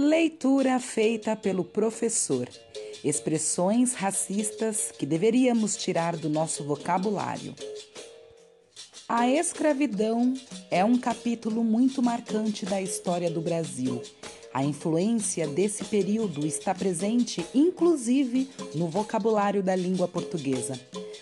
Leitura feita pelo professor. Expressões racistas que deveríamos tirar do nosso vocabulário. A escravidão é um capítulo muito marcante da história do Brasil. A influência desse período está presente, inclusive, no vocabulário da língua portuguesa.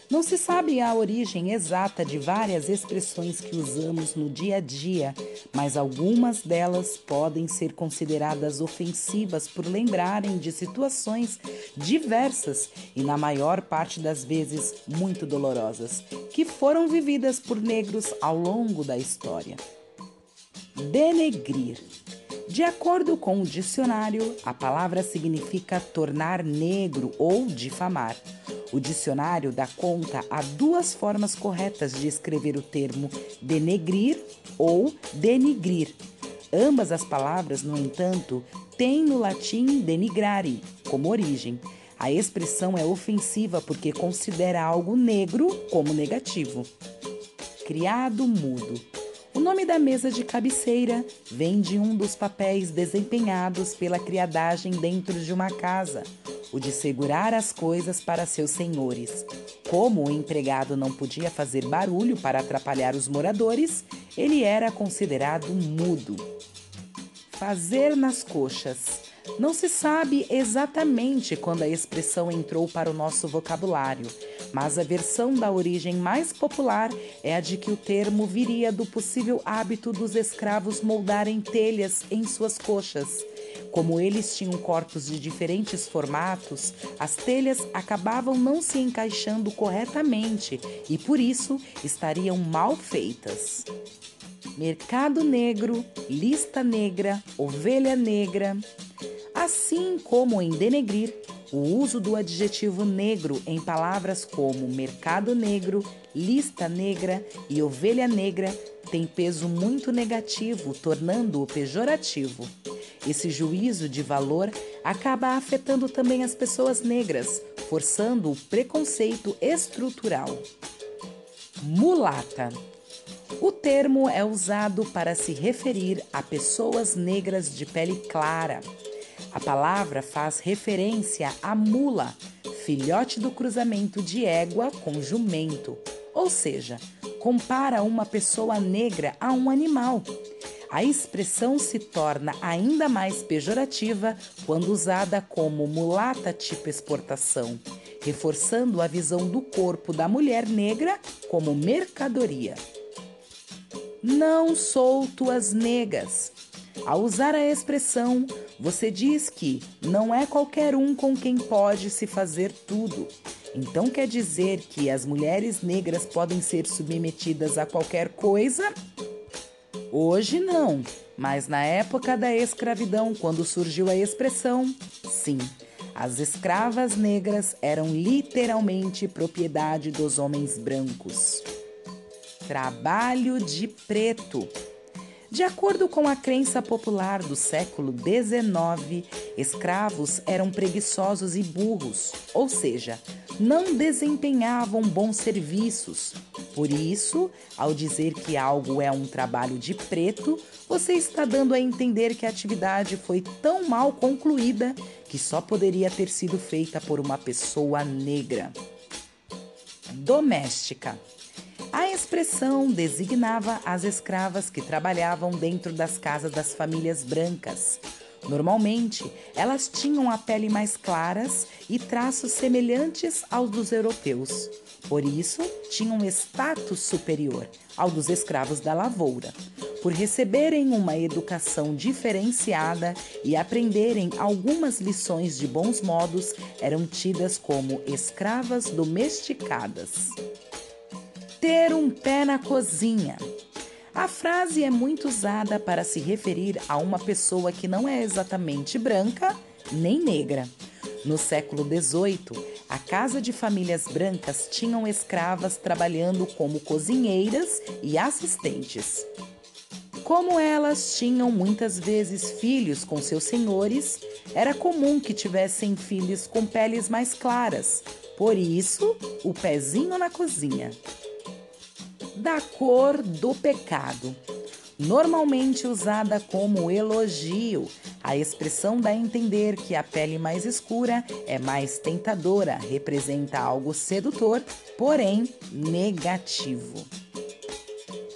Não se sabe a origem exata de várias expressões que usamos no dia a dia, mas algumas delas podem ser consideradas ofensivas por lembrarem de situações diversas e, na maior parte das vezes, muito dolorosas, que foram vividas por negros ao longo da história. Denegrir. De acordo com o dicionário, a palavra significa tornar negro ou difamar. O dicionário dá conta a duas formas corretas de escrever o termo denegrir ou denigrir. Ambas as palavras, no entanto, têm no latim denigrare como origem. A expressão é ofensiva porque considera algo negro como negativo. Criado mudo. O nome da mesa de cabeceira vem de um dos papéis desempenhados pela criadagem dentro de uma casa o de segurar as coisas para seus senhores. Como o empregado não podia fazer barulho para atrapalhar os moradores, ele era considerado mudo. Fazer nas coxas. Não se sabe exatamente quando a expressão entrou para o nosso vocabulário, mas a versão da origem mais popular é a de que o termo viria do possível hábito dos escravos moldarem telhas em suas coxas como eles tinham corpos de diferentes formatos, as telhas acabavam não se encaixando corretamente e por isso estariam mal feitas. Mercado negro, lista negra, ovelha negra. Assim como em denegrir, o uso do adjetivo negro em palavras como mercado negro, lista negra e ovelha negra tem peso muito negativo, tornando-o pejorativo. Esse juízo de valor acaba afetando também as pessoas negras, forçando o preconceito estrutural. Mulata. O termo é usado para se referir a pessoas negras de pele clara. A palavra faz referência à mula, filhote do cruzamento de égua com jumento, ou seja, compara uma pessoa negra a um animal a expressão se torna ainda mais pejorativa quando usada como mulata tipo exportação, reforçando a visão do corpo da mulher negra como mercadoria. Não sou tuas negas. Ao usar a expressão, você diz que não é qualquer um com quem pode se fazer tudo. Então quer dizer que as mulheres negras podem ser submetidas a qualquer coisa? Hoje não, mas na época da escravidão, quando surgiu a expressão, sim, as escravas negras eram literalmente propriedade dos homens brancos. Trabalho de preto. De acordo com a crença popular do século XIX, escravos eram preguiçosos e burros, ou seja, não desempenhavam bons serviços. Por isso, ao dizer que algo é um trabalho de preto, você está dando a entender que a atividade foi tão mal concluída que só poderia ter sido feita por uma pessoa negra. Doméstica. Expressão designava as escravas que trabalhavam dentro das casas das famílias brancas. Normalmente, elas tinham a pele mais claras e traços semelhantes aos dos europeus. Por isso, tinham um status superior ao dos escravos da lavoura. Por receberem uma educação diferenciada e aprenderem algumas lições de bons modos, eram tidas como escravas domesticadas ter um pé na cozinha. A frase é muito usada para se referir a uma pessoa que não é exatamente branca nem negra. No século XVIII, a casa de famílias brancas tinham escravas trabalhando como cozinheiras e assistentes. Como elas tinham muitas vezes filhos com seus senhores, era comum que tivessem filhos com peles mais claras. Por isso, o pezinho na cozinha da cor do pecado. normalmente usada como elogio. A expressão dá a entender que a pele mais escura é mais tentadora, representa algo sedutor, porém negativo.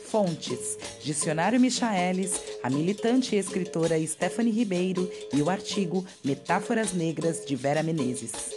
Fontes: Dicionário Michaelis, a militante e escritora Stephanie Ribeiro e o artigo Metáforas Negras de Vera Menezes.